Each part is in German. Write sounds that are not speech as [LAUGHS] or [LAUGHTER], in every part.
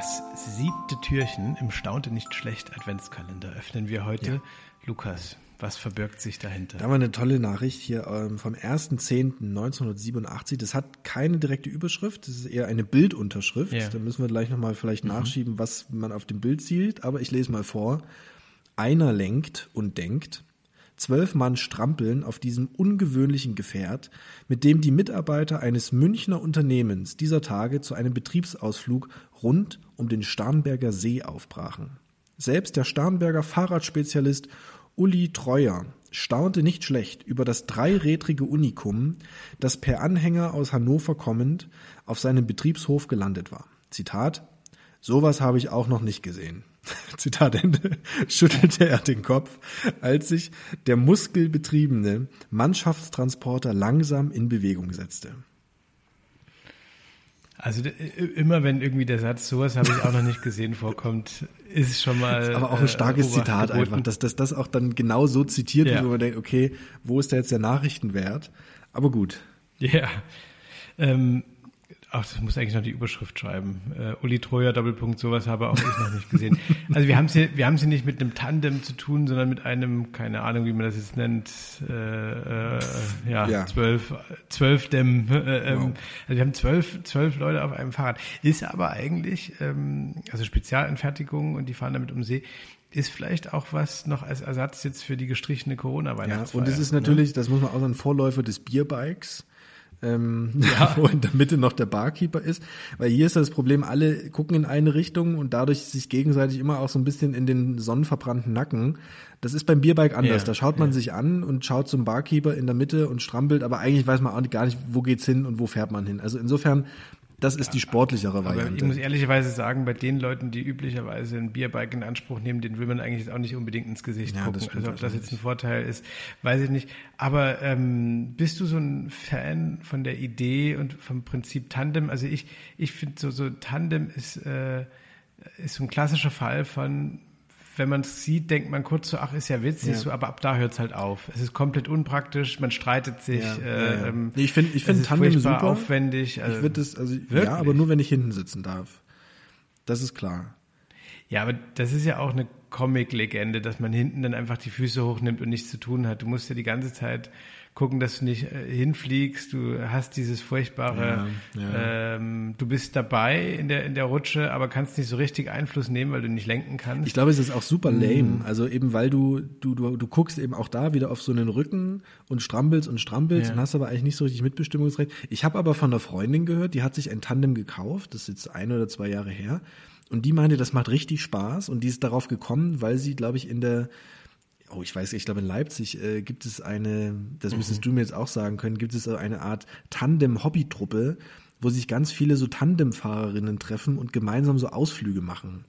Das siebte Türchen im Staunte nicht schlecht Adventskalender öffnen wir heute. Ja. Lukas, was verbirgt sich dahinter? Da war eine tolle Nachricht hier ähm, vom 1.10.1987. Das hat keine direkte Überschrift, das ist eher eine Bildunterschrift. Ja. Da müssen wir gleich nochmal vielleicht mhm. nachschieben, was man auf dem Bild sieht. Aber ich lese mal vor. Einer lenkt und denkt, Zwölf Mann strampeln auf diesem ungewöhnlichen Gefährt, mit dem die Mitarbeiter eines Münchner Unternehmens dieser Tage zu einem Betriebsausflug rund um den Starnberger See aufbrachen. Selbst der Starnberger Fahrradspezialist Uli Treuer staunte nicht schlecht über das dreirädrige Unikum, das per Anhänger aus Hannover kommend auf seinem Betriebshof gelandet war. Zitat Sowas habe ich auch noch nicht gesehen. [LAUGHS] Zitat Ende, schüttelte er den Kopf, als sich der muskelbetriebene Mannschaftstransporter langsam in Bewegung setzte. Also immer wenn irgendwie der Satz, sowas habe ich auch noch nicht gesehen, vorkommt, ist es schon mal. Aber auch ein äh, starkes äh, Zitat einfach, dass, dass das auch dann genau so zitiert ja. wird, wo man denkt, okay, wo ist da jetzt der Nachrichtenwert? Aber gut. Ja. Ähm, Ach, das muss eigentlich noch die Überschrift schreiben. Äh, Uli Troja, Doppelpunkt, sowas habe auch ich noch nicht gesehen. [LAUGHS] Also wir haben sie, wir haben sie nicht mit einem Tandem zu tun, sondern mit einem, keine Ahnung, wie man das jetzt nennt, äh, äh, ja, ja, zwölf, zwölf Dämm. Äh, ähm, wow. Also wir haben zwölf, zwölf Leute auf einem Fahrrad. Ist aber eigentlich, ähm, also Spezialanfertigung und die fahren damit um See, ist vielleicht auch was noch als Ersatz jetzt für die gestrichene Corona-Weihnachtsfeier. Ja, und es ist natürlich, ne? das muss man auch sagen, Vorläufer des Bierbikes ähm, ja. [LAUGHS] wo in der Mitte noch der Barkeeper ist. Weil hier ist das Problem, alle gucken in eine Richtung und dadurch sich gegenseitig immer auch so ein bisschen in den sonnenverbrannten Nacken. Das ist beim Bierbike anders. Ja. Da schaut man ja. sich an und schaut zum Barkeeper in der Mitte und strampelt, aber eigentlich weiß man auch gar nicht, wo geht's hin und wo fährt man hin. Also insofern das ist die sportlichere Variante. Aber ich muss ehrlicherweise sagen, bei den Leuten, die üblicherweise ein Bierbike in Anspruch nehmen, den will man eigentlich auch nicht unbedingt ins Gesicht ja, gucken. Also ob das jetzt ein Vorteil ist, weiß ich nicht. Aber ähm, bist du so ein Fan von der Idee und vom Prinzip Tandem? Also ich, ich finde so, so Tandem ist, äh, ist so ein klassischer Fall von wenn man es sieht, denkt man kurz so, ach, ist ja witzig, ja. so, aber ab da hört es halt auf. Es ist komplett unpraktisch, man streitet sich. Ja, äh, ähm, ich finde ich finde Tandem super aufwendig. Also, ich würde das, also wirklich? ja, aber nur wenn ich hinten sitzen darf. Das ist klar. Ja, aber das ist ja auch eine Comic-Legende, dass man hinten dann einfach die Füße hochnimmt und nichts zu tun hat. Du musst ja die ganze Zeit gucken, dass du nicht äh, hinfliegst. Du hast dieses furchtbare, ja, ja. Ähm, du bist dabei in der, in der Rutsche, aber kannst nicht so richtig Einfluss nehmen, weil du nicht lenken kannst. Ich glaube, es ist auch super lame. Mhm. Also eben, weil du, du, du, du guckst eben auch da wieder auf so einen Rücken und strampelst und strampelst ja. und hast aber eigentlich nicht so richtig Mitbestimmungsrecht. Ich habe aber von einer Freundin gehört, die hat sich ein Tandem gekauft, das ist jetzt ein oder zwei Jahre her. Und die meinte, das macht richtig Spaß und die ist darauf gekommen, weil sie, glaube ich, in der oh, ich weiß, ich glaube in Leipzig äh, gibt es eine, das müsstest mhm. du mir jetzt auch sagen können, gibt es eine Art Tandem-Hobby-Truppe, wo sich ganz viele so Tandem-Fahrerinnen treffen und gemeinsam so Ausflüge machen.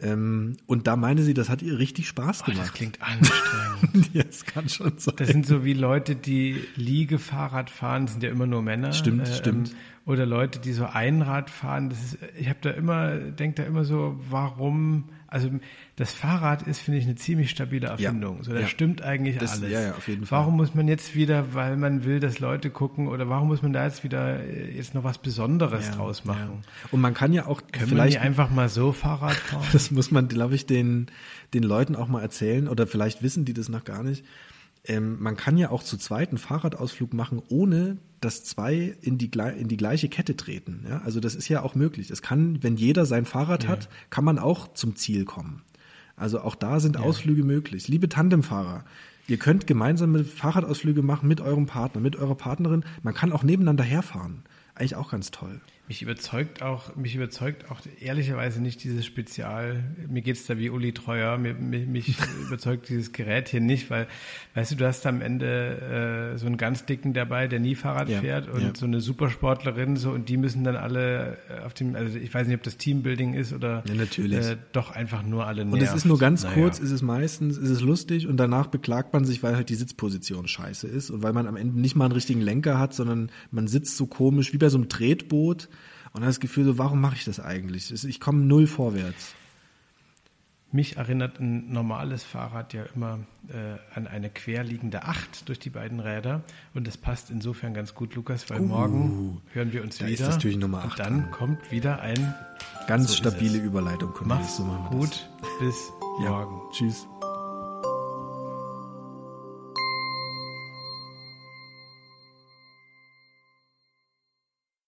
Ähm, und da meinte sie, das hat ihr richtig Spaß gemacht. Oh, das klingt anstrengend. [LAUGHS] ja, das kann schon sein. Das sind so wie Leute, die Liegefahrrad fahren, das sind ja immer nur Männer. Stimmt, äh, stimmt. Ähm, oder Leute, die so Einrad fahren. Das ist, ich habe da immer, denke da immer so, warum also das Fahrrad ist, finde ich, eine ziemlich stabile Erfindung. Ja. So, da ja. stimmt eigentlich das, alles. Ja, ja, auf jeden Fall. Warum muss man jetzt wieder, weil man will, dass Leute gucken, oder warum muss man da jetzt wieder äh, jetzt noch was Besonderes ja, draus machen? Und man kann ja auch Können vielleicht einfach mal so Fahrrad [LAUGHS] fahren. das muss man, glaube ich, den den Leuten auch mal erzählen oder vielleicht wissen die das noch gar nicht. Ähm, man kann ja auch zu zweit einen Fahrradausflug machen, ohne dass zwei in die, in die gleiche Kette treten. Ja? Also das ist ja auch möglich. Es kann, wenn jeder sein Fahrrad ja. hat, kann man auch zum Ziel kommen. Also auch da sind ja. Ausflüge möglich. Liebe Tandemfahrer, ihr könnt gemeinsame Fahrradausflüge machen mit eurem Partner, mit eurer Partnerin. Man kann auch nebeneinander herfahren. Eigentlich auch ganz toll. Mich überzeugt auch, mich überzeugt auch ehrlicherweise nicht dieses Spezial. Mir geht's da wie Uli Treuer. Mir, mich, mich [LAUGHS] überzeugt dieses Gerät hier nicht, weil, weißt du, du hast am Ende äh, so einen ganz dicken dabei, der nie Fahrrad ja, fährt und ja. so eine Supersportlerin so und die müssen dann alle äh, auf dem, also ich weiß nicht, ob das Teambuilding ist oder ja, natürlich. Äh, doch einfach nur alle nervt. Und es ist nur ganz naja. kurz, ist es meistens, ist es lustig und danach beklagt man sich, weil halt die Sitzposition scheiße ist und weil man am Ende nicht mal einen richtigen Lenker hat, sondern man sitzt so komisch wie bei so einem Tretboot und das Gefühl so, warum mache ich das eigentlich? Ich komme null vorwärts. Mich erinnert ein normales Fahrrad ja immer äh, an eine querliegende Acht durch die beiden Räder. Und das passt insofern ganz gut, Lukas, weil uh, morgen hören wir uns da wieder. Ist das Türchen Nummer 8 und dann an. kommt wieder ein Ganz so stabile Überleitung. Mach's so gut. Bis morgen. Ja, tschüss.